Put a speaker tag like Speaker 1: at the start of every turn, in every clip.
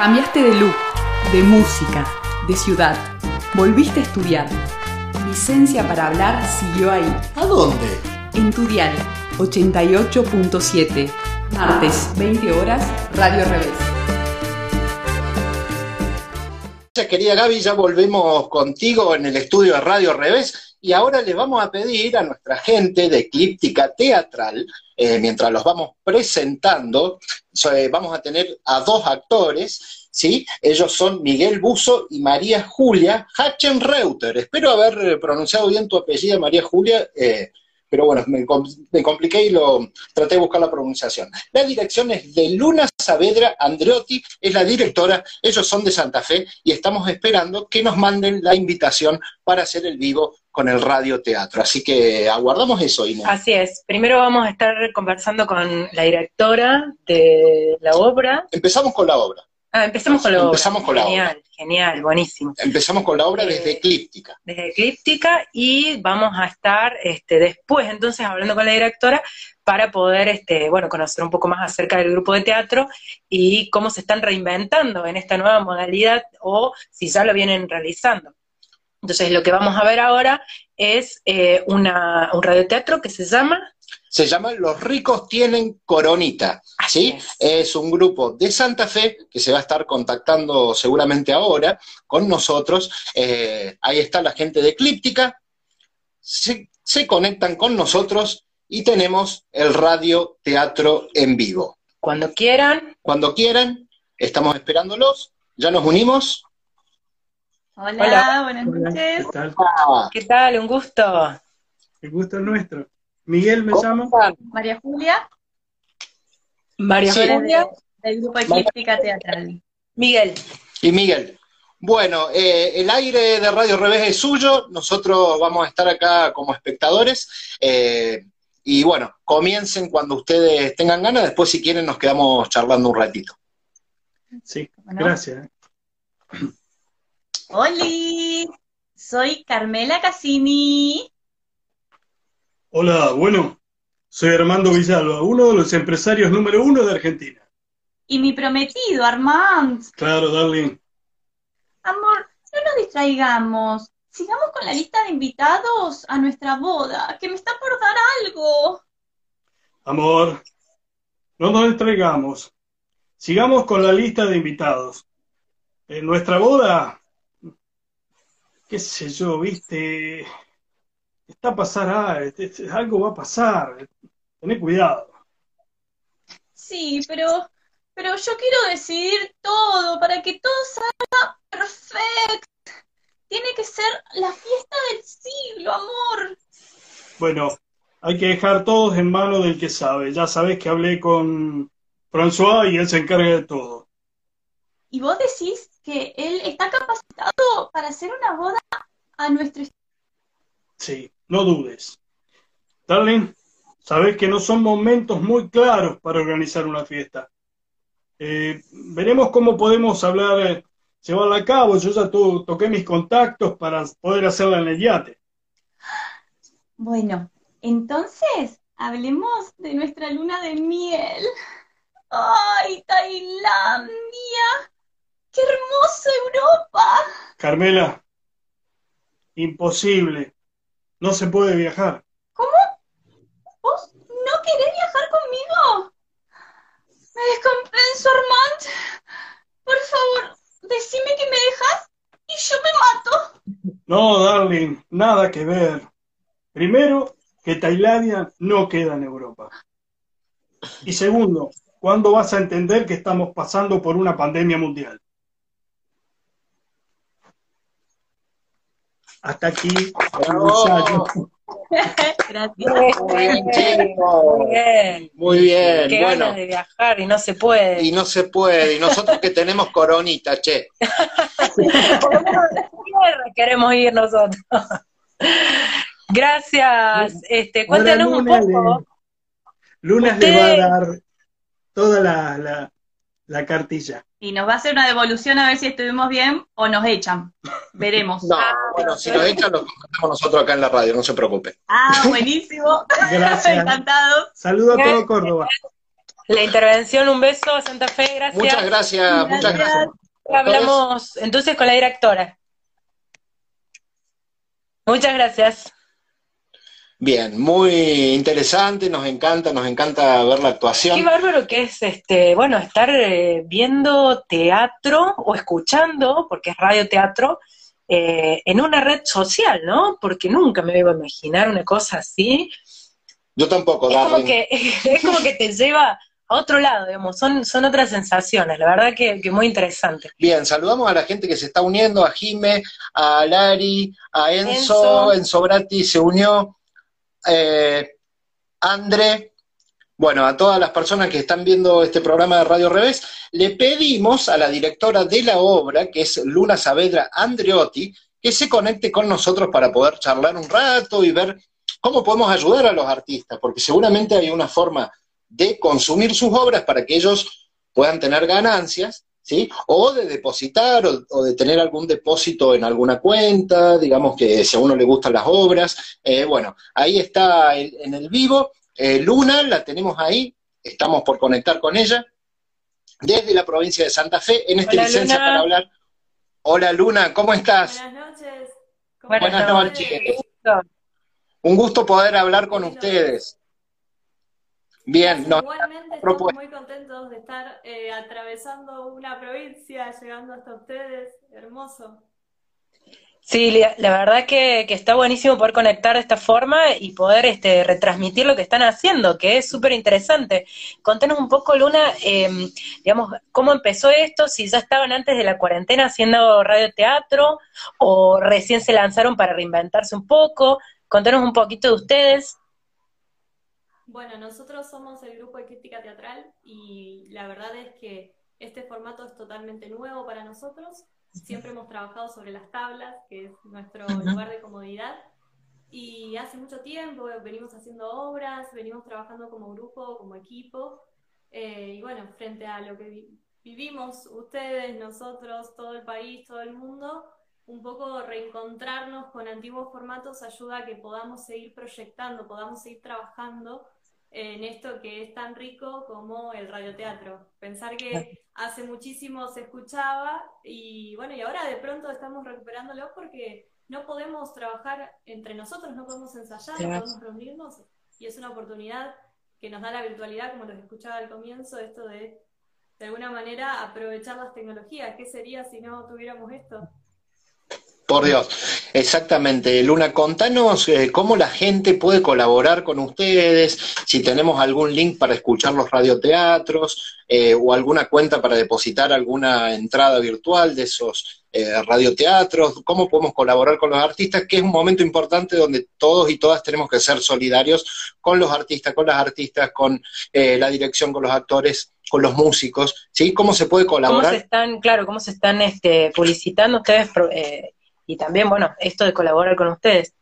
Speaker 1: Cambiaste de look, de música, de ciudad. Volviste a estudiar. Licencia para hablar siguió ahí.
Speaker 2: ¿A dónde?
Speaker 1: En tu dial 88.7. Martes, 20 horas, Radio Revés.
Speaker 2: Querida Gaby, ya volvemos contigo en el estudio de Radio Revés y ahora le vamos a pedir a nuestra gente de Eclíptica Teatral, eh, mientras los vamos presentando, eh, vamos a tener a dos actores, ¿sí? Ellos son Miguel Buzo y María Julia Hachenreuter. Espero haber eh, pronunciado bien tu apellido, María Julia, pero bueno, me, compliqué y lo traté de buscar la pronunciación. La dirección es de Luna Saavedra Andreotti, es la directora, ellos son de Santa Fe y estamos esperando que nos manden la invitación para hacer el vivo con el radioteatro. Así que aguardamos eso, Inés.
Speaker 3: Así es. Primero vamos a estar conversando con la directora de la obra.
Speaker 2: Empezamos con la obra.
Speaker 3: Ah, empezamos con la obra. Genial,
Speaker 2: obra.
Speaker 3: Genial, buenísimo.
Speaker 2: Empezamos con la obra desde
Speaker 3: Eh,
Speaker 2: Eclíptica.
Speaker 3: Desde Eclíptica y vamos a estar este, después entonces hablando con la directora para poder este, bueno, conocer un poco más acerca del grupo de teatro y cómo se están reinventando en esta nueva modalidad o si ya lo vienen realizando. Entonces lo que vamos a ver ahora es eh, una, un radioteatro que se llama
Speaker 2: Se llama Los ricos tienen coronita, ¿sí? Es un grupo de Santa Fe que se va a estar contactando seguramente ahora con nosotros. Eh, ahí está la gente de Eclíptica. Se, se conectan con nosotros y tenemos el radio teatro en vivo.
Speaker 3: Cuando quieran,
Speaker 2: Cuando quieran, estamos esperándolos. Ya nos unimos.
Speaker 4: Hola,
Speaker 3: Hola.
Speaker 4: buenas noches.
Speaker 5: ¿qué tal?
Speaker 3: ¿qué tal? Un gusto.
Speaker 5: El gusto es nuestro. Miguel me
Speaker 2: ¿cómo
Speaker 5: llamo.
Speaker 4: María Julia,
Speaker 3: María
Speaker 2: Sí.
Speaker 3: Julia,
Speaker 4: de- del grupo Eclíptica Teatral.
Speaker 3: Miguel.
Speaker 2: Y Miguel. Bueno, eh, el aire de Radio Revés es suyo, nosotros vamos a estar acá como espectadores. eh, y bueno, comiencen cuando ustedes tengan ganas, después si quieren nos quedamos charlando un ratito.
Speaker 5: Sí, gracias.
Speaker 4: Oli, soy Carmela Cassini.
Speaker 5: Hola, bueno, soy Armando Villalba, uno de los empresarios número uno de Argentina.
Speaker 4: Y mi prometido, Armand.
Speaker 5: Claro, darling.
Speaker 4: Amor, no nos distraigamos. Sigamos con la lista de invitados a nuestra boda, que me está por dar algo.
Speaker 5: Amor, no nos distraigamos. Sigamos con la lista de invitados. En nuestra boda, qué sé yo, viste, está a pasar ah, este- este- algo va a pasar. Tené cuidado.
Speaker 4: Sí, pero, pero yo quiero decidir todo para que todo salga perfecto. Tiene que ser la fiesta del siglo, amor.
Speaker 5: Bueno, hay que dejar todos en manos del que sabe. Ya sabes que hablé con François y él se encarga de todo.
Speaker 4: Y vos decís que él está capacitado para hacer una boda a nuestro.
Speaker 5: Sí, no dudes. Darling, sabes que no son momentos muy claros para organizar una fiesta. Eh, veremos cómo podemos hablar, eh, llevarla a cabo. Yo ya to- toqué mis contactos para poder hacerla en el yate.
Speaker 4: Bueno, entonces hablemos de nuestra luna de miel. ¡Ay, Tailandia! ¡Qué hermosa Europa!
Speaker 5: Carmela, imposible. No se puede viajar.
Speaker 4: ¿Vos no querés viajar conmigo? Me descompenso, Armand. Por favor, decime que me dejas y yo me mato.
Speaker 5: No, darling, nada que ver. Primero, que Tailandia no queda en Europa. Y segundo, ¿cuándo vas a entender que estamos pasando por una pandemia mundial? Hasta aquí.
Speaker 4: Gracias.
Speaker 3: Muy bien.
Speaker 2: Muy bien,
Speaker 3: Qué
Speaker 2: bueno.
Speaker 3: ganas de viajar y no se puede.
Speaker 2: Y no se puede, y nosotros que tenemos coronita, che.
Speaker 3: Por queremos ir nosotros. Gracias. Este,
Speaker 5: Ahora
Speaker 3: cuéntenos un poco.
Speaker 5: le- Lunas le va a dar toda la, la- la cartilla.
Speaker 4: Y nos va a hacer una devolución a ver si estuvimos bien o nos echan. Veremos.
Speaker 2: No, bueno, si nos echan, lo contamos nosotros acá en la radio, no se preocupe.
Speaker 4: Ah, buenísimo.
Speaker 5: Gracias.
Speaker 4: Encantados.
Speaker 5: Saludo a todo Córdoba.
Speaker 3: la intervención. Un beso a Santa Fe, gracias.
Speaker 2: Muchas gracias, muchas gracias.
Speaker 3: Hablamos entonces con la directora. Muchas gracias.
Speaker 2: Bien, muy interesante, nos encanta, nos encanta ver la actuación.
Speaker 3: Qué bárbaro que es, este, bueno, estar eh, viendo teatro o escuchando, porque es radio teatro, eh, en una red social, ¿no? Porque nunca me iba a imaginar una cosa así.
Speaker 2: Yo tampoco,
Speaker 3: es como que Es como que te lleva a otro lado, digamos, son, son otras sensaciones, la verdad que, que, muy interesante.
Speaker 2: Bien, saludamos a la gente que se está uniendo, a Jime, a Lari, a Enzo, Enzo, Enzo Bratti se unió, eh, André, bueno, a todas las personas que están viendo este programa de Radio Revés, le pedimos a la directora de la obra, que es Luna Saavedra Andreotti, que se conecte con nosotros para poder charlar un rato y ver cómo podemos ayudar a los artistas, porque seguramente hay una forma de consumir sus obras para que ellos puedan tener ganancias, ¿sí? O de depositar o, de tener algún depósito en alguna cuenta, digamos que si a uno le gustan las obras. Eh, bueno, ahí está en el vivo. Eh, Luna, la tenemos ahí, estamos por conectar con ella, desde la provincia de Santa Fe, en esta licencia para hablar. Hola Luna, ¿cómo estás?
Speaker 6: Buenas noches.
Speaker 2: Buenas, noches. Un gusto poder hablar con ustedes. Bien,
Speaker 6: no, igualmente estamos muy contentos de estar eh, atravesando una provincia, llegando hasta ustedes, hermoso.
Speaker 3: Sí, la, verdad que, está buenísimo poder conectar de esta forma y poder este, retransmitir lo que están haciendo, que es súper interesante. Contanos un poco, Luna, em, digamos, cómo empezó esto, si ya estaban antes de la cuarentena haciendo radioteatro o recién se lanzaron para reinventarse un poco. Contanos un poquito de ustedes.
Speaker 6: Bueno, nosotros somos el grupo de crítica teatral y la verdad es que este formato es totalmente nuevo para nosotros. Siempre hemos trabajado sobre las tablas, que es nuestro lugar de comodidad. Y hace mucho tiempo venimos haciendo obras, venimos trabajando como grupo, como equipo. Eh, y bueno, frente a lo que vivimos ustedes, nosotros, todo el país, todo el mundo, un poco reencontrarnos con antiguos formatos ayuda a que podamos seguir proyectando, podamos seguir trabajando en esto que es tan rico como el radioteatro. Pensar que hace muchísimo se escuchaba y bueno, y ahora de pronto estamos recuperándolo porque no podemos trabajar entre nosotros, no podemos ensayar, no podemos reunirnos y es una oportunidad que nos da la virtualidad, como los escuchaba al comienzo, esto de de alguna manera aprovechar las tecnologías. ¿Qué sería si no tuviéramos esto?
Speaker 2: Por Dios, exactamente. Luna, contanos eh, cómo la gente puede colaborar con ustedes, si tenemos algún link para escuchar los radioteatros eh, o alguna cuenta para depositar alguna entrada virtual de esos eh, radioteatros, cómo podemos colaborar con los artistas, que es un momento importante donde todos y todas tenemos que ser solidarios con los artistas, con las artistas, con la dirección, con los actores con los músicos, ¿sí? ¿Cómo se puede colaborar?
Speaker 3: ¿Cómo se están, claro, cómo se están este, publicitando ustedes y también, bueno, esto de colaborar con ustedes.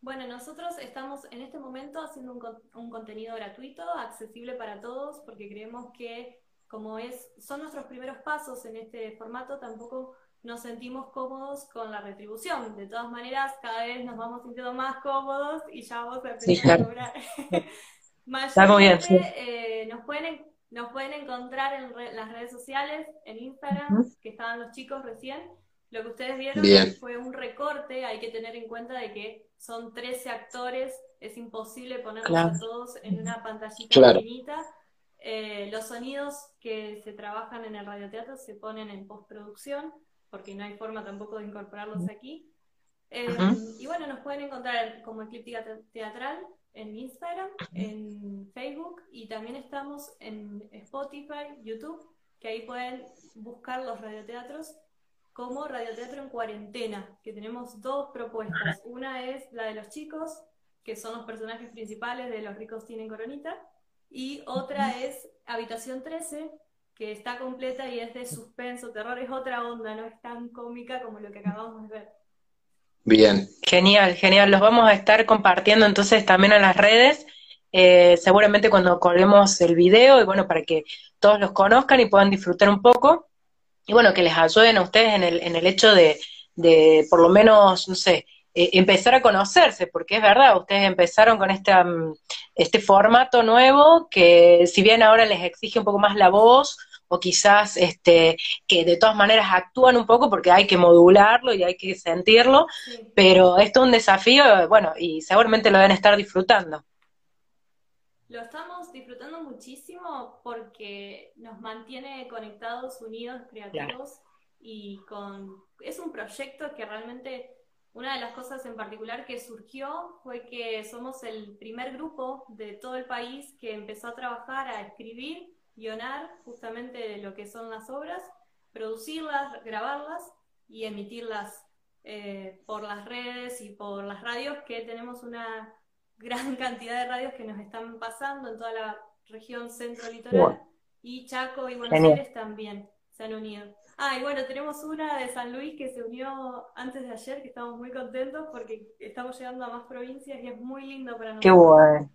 Speaker 6: Bueno, nosotros estamos en este momento haciendo un, contenido gratuito, accesible para todos, porque creemos que como es, son nuestros primeros pasos en este formato, tampoco nos sentimos cómodos con la retribución. De todas maneras, cada vez nos vamos sintiendo más cómodos y ya vamos a empezar a cobrar. Está bien, eh, nos, pueden, nos pueden encontrar en las redes sociales, en Instagram, que estaban los chicos recién, lo que ustedes vieron fue un recorte, hay que tener en cuenta de que son 13 actores, es imposible ponerlos a todos en una pantallita pequeñita. Eh, los sonidos que se trabajan en el radioteatro se ponen en postproducción, porque no hay forma tampoco de incorporarlos aquí. Eh, y bueno, nos pueden encontrar como Eclíptica Teatral en Instagram, en Facebook y también estamos en Spotify, YouTube, que ahí pueden buscar los radioteatros como Radioteatro en Cuarentena, que tenemos dos propuestas. Una es la de los chicos, que son los personajes principales de Los ricos tienen coronita, y otra es Habitación 13, que está completa y es de suspenso, terror, es otra onda, no es tan cómica como lo que acabamos de ver.
Speaker 2: Bien.
Speaker 3: Genial, genial. Los vamos a estar compartiendo entonces también en las redes, eh, seguramente cuando colguemos el video, y bueno, para que todos los conozcan y puedan disfrutar un poco y bueno, que les ayuden a ustedes en el, en el hecho de, de por lo menos, no sé, eh, empezar a conocerse, porque es verdad, ustedes empezaron con este, um, este formato nuevo que si bien ahora les exige un poco más la voz, o quizás este, que de todas maneras actúan un poco porque hay que modularlo y hay que sentirlo,
Speaker 6: Sí.
Speaker 3: pero esto es un desafío, bueno, y seguramente lo deben estar disfrutando.
Speaker 6: Lo estamos disfrutando muchísimo porque nos mantiene conectados, unidos, creativos y con... Es un proyecto que realmente una de las cosas en particular que surgió fue que somos el primer grupo de todo el país que empezó a trabajar, a escribir, guionar justamente de lo que son las obras, producirlas, grabarlas y emitirlas eh, por las redes y por las radios que tenemos una gran cantidad de radios que nos están pasando en toda la región centro litoral
Speaker 3: Bueno.
Speaker 6: y Chaco y Buenos
Speaker 3: Genial.
Speaker 6: Aires también se han unido. Ah, y bueno, tenemos una de San Luis que se unió antes de ayer, que estamos muy contentos porque estamos llegando a más provincias y es muy lindo para
Speaker 3: Qué
Speaker 6: nosotros.
Speaker 3: bueno.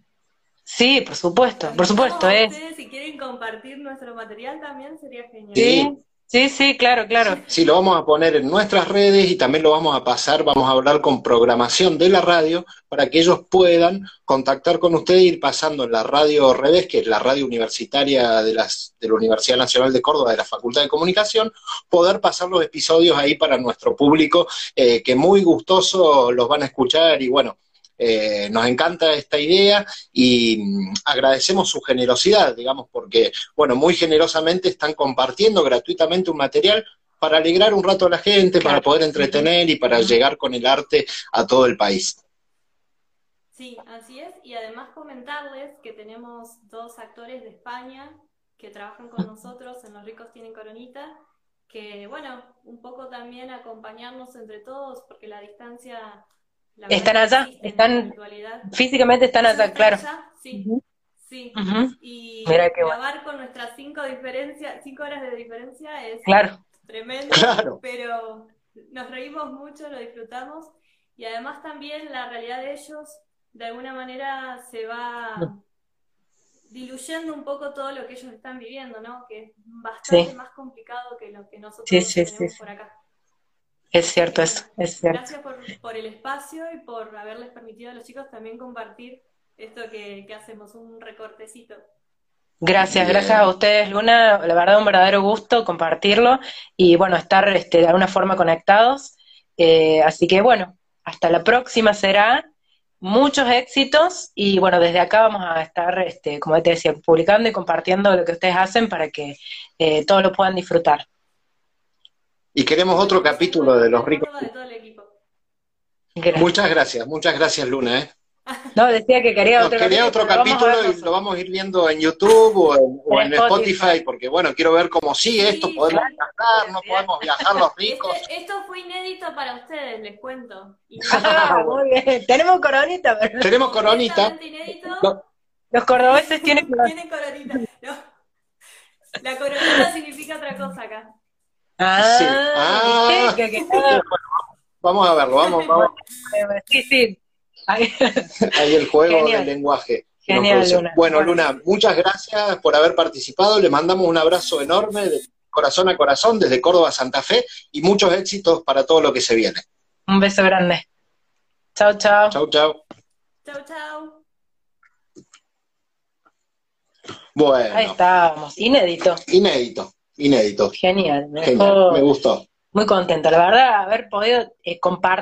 Speaker 3: Sí, por supuesto, por supuesto, es.
Speaker 6: ustedes, si quieren compartir nuestro material también sería genial.
Speaker 3: Sí, sí, sí, claro, claro.
Speaker 2: Sí, lo vamos a poner en nuestras redes y también lo vamos a pasar, vamos a hablar con programación de la radio para que ellos puedan contactar con ustedes y ir pasando en la radio Revés, que es la radio universitaria de, las, de la Universidad Nacional de Córdoba de la Facultad de Comunicación, poder pasar los episodios ahí para nuestro público, eh, que muy gustoso los van a escuchar y bueno, eh, nos encanta esta idea y mm, agradecemos su generosidad, digamos, porque, bueno, muy generosamente están compartiendo gratuitamente un material para alegrar un rato a la gente, para poder entretener y para llegar con el arte a todo el país.
Speaker 6: Sí, así es. Y además comentarles que tenemos dos actores de España que trabajan con nosotros en Los ricos tienen coronita, que bueno, un poco también acompañarnos entre todos, porque la distancia...
Speaker 3: Están allá, están-. Físicamente están allá, claro.
Speaker 6: allá, sí, sí. Y
Speaker 3: Mira qué bueno.
Speaker 6: grabar con nuestras cinco diferencias, cinco horas de diferencia es
Speaker 3: Claro,
Speaker 6: tremendo,
Speaker 2: Claro.
Speaker 6: pero nos reímos mucho, lo disfrutamos y además también la realidad de ellos de alguna manera se va diluyendo un poco todo lo que ellos están viviendo, ¿no? Que es bastante
Speaker 3: Sí.
Speaker 6: más complicado que lo que nosotros
Speaker 3: Sí, sí, sí,
Speaker 6: tenemos
Speaker 3: sí.
Speaker 6: por acá.
Speaker 3: Es cierto eso, es cierto.
Speaker 6: Gracias por, por el espacio y por haberles permitido a los chicos también compartir esto que, que hacemos, un recortecito.
Speaker 3: Gracias,
Speaker 2: Bien.
Speaker 3: gracias a ustedes, Luna. La verdad, un verdadero gusto compartirlo y bueno, estar este, de alguna forma conectados. Eh, así que bueno, hasta la próxima será. Muchos éxitos y bueno, desde acá vamos a estar, este, como te decía, publicando y compartiendo lo que ustedes hacen para que eh, todos lo puedan disfrutar.
Speaker 2: Y queremos otro capítulo de Los ricos.
Speaker 6: De todo el equipo.
Speaker 3: Gracias.
Speaker 2: Muchas gracias, muchas gracias Luna. ¿eh?
Speaker 3: No, decía que quería otro
Speaker 2: quería otro capítulo y lo vamos a ir viendo en YouTube o en, o
Speaker 3: En
Speaker 2: en Spotify, porque bueno, quiero ver cómo sigue
Speaker 6: Sí,
Speaker 2: esto, podemos viajar, no podemos viajar los ricos.
Speaker 6: Este- esto fue inédito para ustedes, les cuento.
Speaker 3: Ah, muy bien. Tenemos coronita, pero
Speaker 2: Tenemos coronita. No.
Speaker 3: los cordobeses tienen coronita.
Speaker 6: Tienen coronita. No. La coronita significa otra cosa acá.
Speaker 3: Ah,
Speaker 2: Sí. Ah. Vamos a verlo, vamos, vamos.
Speaker 3: Sí, sí.
Speaker 2: Ahí el juego
Speaker 3: Genial.
Speaker 2: del lenguaje.
Speaker 3: Genial. Luna. Bueno.
Speaker 2: Luna, muchas gracias por haber participado. Le mandamos un abrazo enorme de corazón a corazón desde Córdoba a Santa Fe y muchos éxitos para todo lo que se viene.
Speaker 3: Un beso grande. Chao, chao.
Speaker 2: Chau, chau.
Speaker 6: Chau, chau.
Speaker 2: Bueno,
Speaker 3: Ahí estábamos. Inédito.
Speaker 2: inédito, inédito.
Speaker 3: Genial. Me
Speaker 2: Genial,
Speaker 3: dejó
Speaker 2: me gustó.
Speaker 3: muy contenta. La verdad, haber podido eh, compartir.